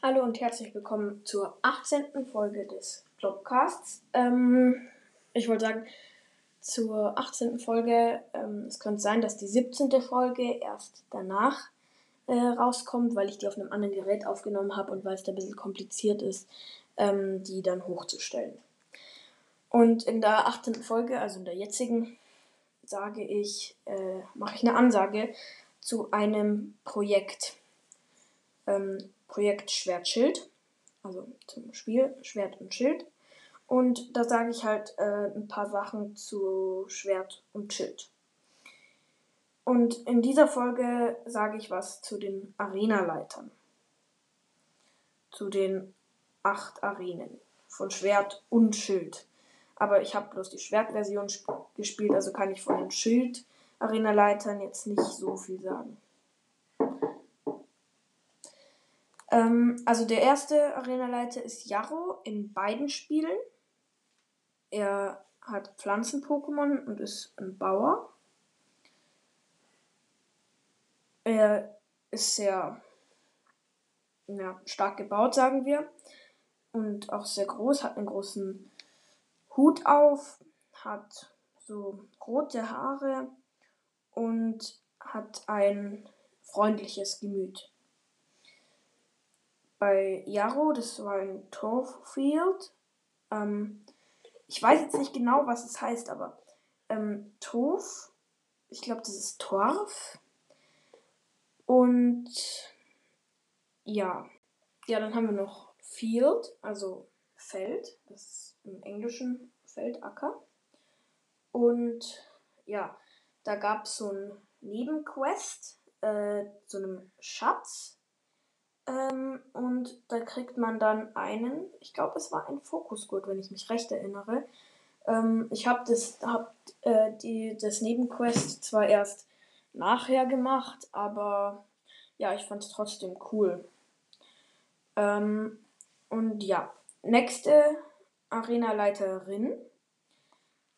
Hallo und herzlich willkommen zur 18. Folge des Blogcasts. Ähm, ich wollte sagen, zur 18. Folge, ähm, es könnte sein, dass die 17. Folge erst danach äh, rauskommt, weil ich die auf einem anderen Gerät aufgenommen habe und weil es da ein bisschen kompliziert ist, ähm, die dann hochzustellen. Und in der 18. Folge, also in der jetzigen, sage ich, äh, mache ich eine Ansage zu einem Projekt. Projekt Schwert-Schild, also zum Spiel Schwert und Schild. Und da sage ich halt äh, ein paar Sachen zu Schwert und Schild. Und in dieser Folge sage ich was zu den Arenaleitern. Zu den acht Arenen von Schwert und Schild. Aber ich habe bloß die Schwertversion gespielt, also kann ich von den Schild-Arenaleitern jetzt nicht so viel sagen. Ähm, also der erste Arenaleiter ist Yarrow in beiden Spielen. Er hat Pflanzen-Pokémon und ist ein Bauer. Er ist sehr ja, stark gebaut, sagen wir. Und auch sehr groß, hat einen großen Hut auf, hat so rote Haare und hat ein freundliches Gemüt bei Yarrow, das war ein Torffield. Ähm, ich weiß jetzt nicht genau, was es heißt, aber ähm, Torf, ich glaube, das ist Torf. Und ja, ja, dann haben wir noch Field, also Feld, das ist im Englischen Feldacker. Und ja, da gab es so ein Nebenquest äh, zu einem Schatz ähm, und da kriegt man dann einen, ich glaube, es war ein Fokusgurt, wenn ich mich recht erinnere. Ähm, ich habe das, hab, äh, das Nebenquest zwar erst nachher gemacht, aber ja, ich fand es trotzdem cool. Ähm, und ja, nächste Arenaleiterin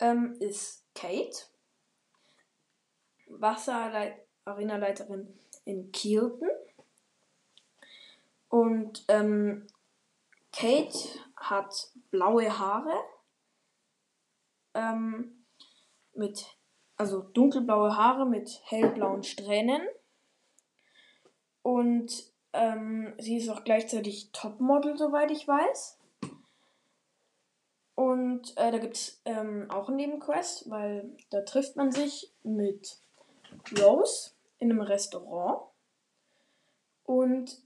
ähm, ist Kate. Wasser-Arenaleiterin in Kielten. Und ähm, Kate hat blaue Haare. Ähm, mit, also dunkelblaue Haare mit hellblauen Strähnen. Und ähm, sie ist auch gleichzeitig Topmodel, soweit ich weiß. Und äh, da gibt es ähm, auch einen Nebenquest, weil da trifft man sich mit Rose in einem Restaurant. Und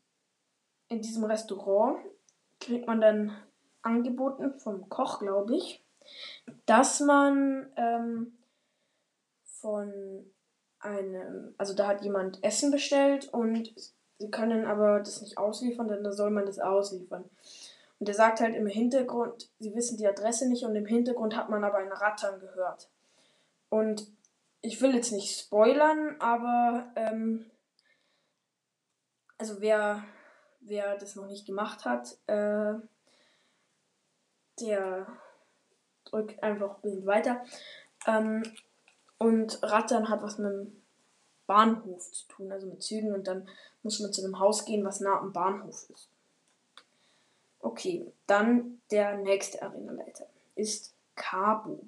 in diesem Restaurant kriegt man dann angeboten vom Koch, glaube ich, dass man ähm, von einem, also da hat jemand Essen bestellt und sie können aber das nicht ausliefern, dann soll man das ausliefern. Und er sagt halt im Hintergrund, sie wissen die Adresse nicht und im Hintergrund hat man aber ein Rattern gehört. Und ich will jetzt nicht spoilern, aber ähm, also wer wer das noch nicht gemacht hat, äh, der drückt einfach ein bisschen weiter. Ähm, und Rattern hat was mit dem Bahnhof zu tun, also mit Zügen. Und dann muss man zu einem Haus gehen, was nah am Bahnhof ist. Okay, dann der nächste Arenaleiter ist Kabu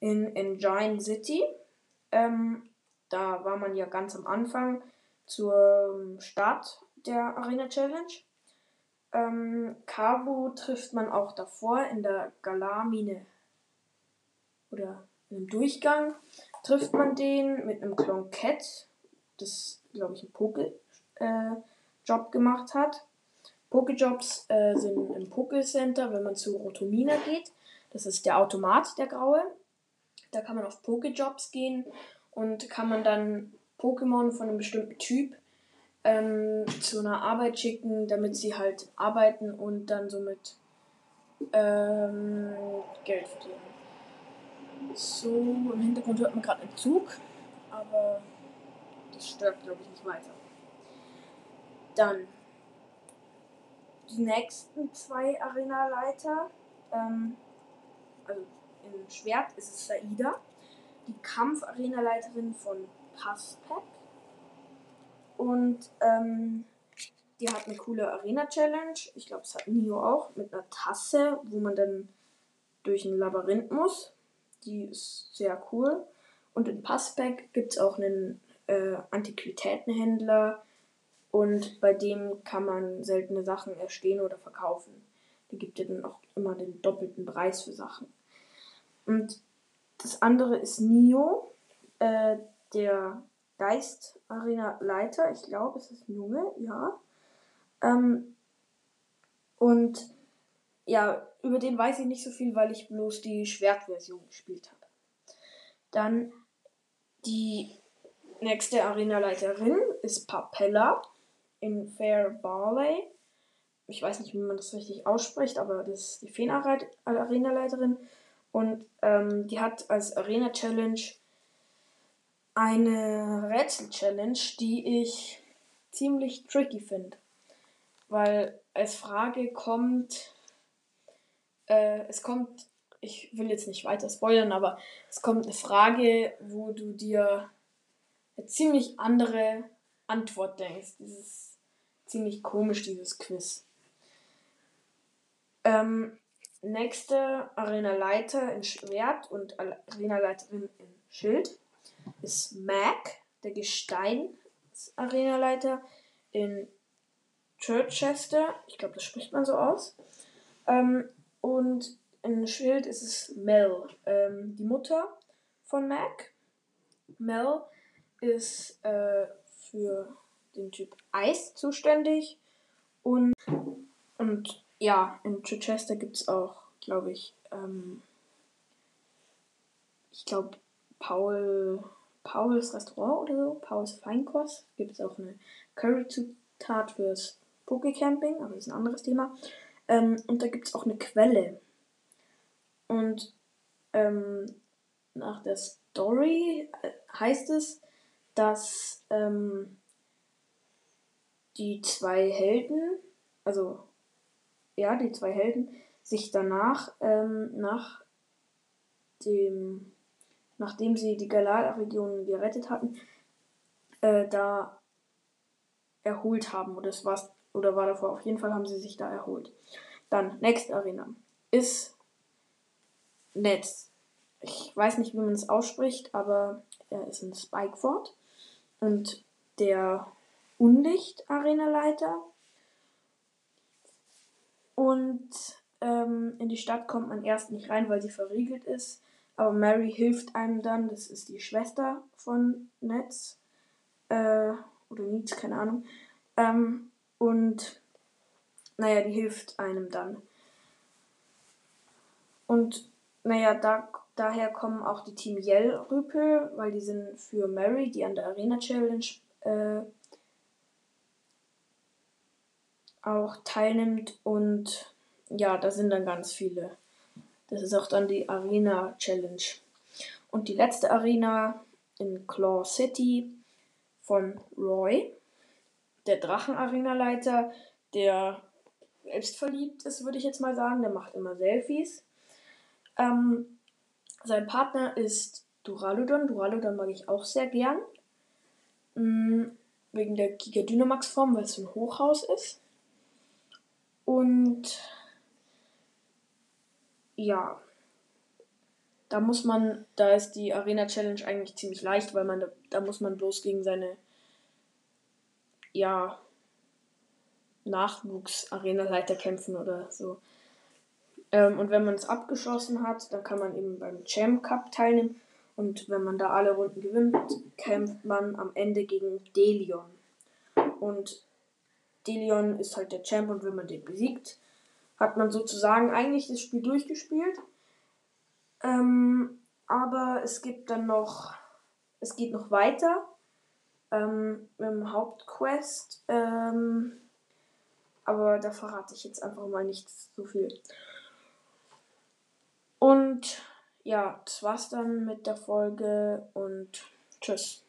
in Engine City. Ähm, da war man ja ganz am Anfang zur Start der Arena Challenge. Ähm, Kabu trifft man auch davor in der Galar-Mine. Oder im Durchgang trifft man den mit einem Klonkett, das, glaube ich, einen Poke-Job äh, gemacht hat. Pokejobs äh, sind im Poke-Center, wenn man zu Rotomina geht. Das ist der Automat, der graue. Da kann man auf Pokejobs gehen und kann man dann Pokémon von einem bestimmten Typ ähm, zu einer Arbeit schicken, damit sie halt arbeiten und dann somit ähm, Geld verdienen. So, im Hintergrund hört man gerade einen Zug, aber das stört, glaube ich, nicht weiter. Dann die nächsten zwei Arenaleiter. Ähm, also in Schwert ist es Saida, die Kampfarenaleiterin von Passpack. Und ähm, die hat eine coole Arena-Challenge. Ich glaube, es hat Nio auch. Mit einer Tasse, wo man dann durch ein Labyrinth muss. Die ist sehr cool. Und in Passback gibt es auch einen äh, Antiquitätenhändler. Und bei dem kann man seltene Sachen erstehen oder verkaufen. Die gibt dir dann auch immer den doppelten Preis für Sachen. Und das andere ist Nio, äh, der Geist Arena Leiter. Ich glaube, es ist ein Junge, ja. Ähm, und ja, über den weiß ich nicht so viel, weil ich bloß die Schwertversion gespielt habe. Dann die nächste Arenaleiterin ist Papella in Fair Barley. Ich weiß nicht, wie man das richtig ausspricht, aber das ist die Feen-Arenaleiterin. Und ähm, die hat als Arena-Challenge eine Rätsel-Challenge, die ich ziemlich tricky finde. Weil als Frage kommt, äh, es kommt, ich will jetzt nicht weiter spoilern, aber es kommt eine Frage, wo du dir eine ziemlich andere Antwort denkst. Dieses ziemlich komisch, dieses Quiz. Ähm, nächste Arena-Leiter in Schwert und Arena-Leiterin in Schild ist Mac, der Gestein-Arenaleiter in Chichester. Ich glaube, das spricht man so aus. Ähm, und in Schild ist es Mel, ähm, die Mutter von Mac. Mel ist äh, für den Typ Eis zuständig. Und, und ja, in Chichester gibt es auch, glaube ich, ähm, ich glaube, Paul, Pauls Restaurant oder so, Pauls Feinkost. Gibt es auch eine Curry-Zutat fürs Pokecamping, aber das ist ein anderes Thema. Ähm, und da gibt es auch eine Quelle. Und ähm, nach der Story äh, heißt es, dass ähm, die zwei Helden, also ja, die zwei Helden, sich danach ähm, nach dem, nachdem sie die Galar-Region gerettet hatten, äh, da erholt haben. Oder es war oder war davor. Auf jeden Fall haben sie sich da erholt. Dann, Next Arena. Ist Netz. Ich weiß nicht, wie man es ausspricht, aber er ist in Spikeford. Und der Unlicht-Arena-Leiter. Und ähm, in die Stadt kommt man erst nicht rein, weil sie verriegelt ist. Aber Mary hilft einem dann. Das ist die Schwester von Netz. Äh, oder Needs, keine Ahnung. Ähm, und naja, die hilft einem dann. Und naja, da, daher kommen auch die Team Yell-Rüpel, weil die sind für Mary, die an der Arena Challenge äh, auch teilnimmt. Und ja, da sind dann ganz viele. Das ist auch dann die Arena Challenge. Und die letzte Arena in Claw City von Roy der Drachen-Arena-Leiter, der selbstverliebt ist, würde ich jetzt mal sagen. Der macht immer Selfies. Ähm, sein Partner ist Duraludon. Duraludon mag ich auch sehr gern. Mhm, wegen der Giga Dynamax Form, weil es so ein Hochhaus ist. Und ja, da muss man, da ist die Arena Challenge eigentlich ziemlich leicht, weil man da, da muss man bloß gegen seine ja, Nachwuchs-Arena-Leiter kämpfen oder so. Ähm, und wenn man es abgeschlossen hat, dann kann man eben beim Champ Cup teilnehmen. Und wenn man da alle Runden gewinnt, kämpft man am Ende gegen Delion. Und Delion ist halt der Champ und wenn man den besiegt, hat man sozusagen eigentlich das Spiel durchgespielt. Ähm, aber es gibt dann noch, es geht noch weiter ähm, im Hauptquest. Ähm, aber da verrate ich jetzt einfach mal nicht so viel. Und ja, das war's dann mit der Folge und tschüss.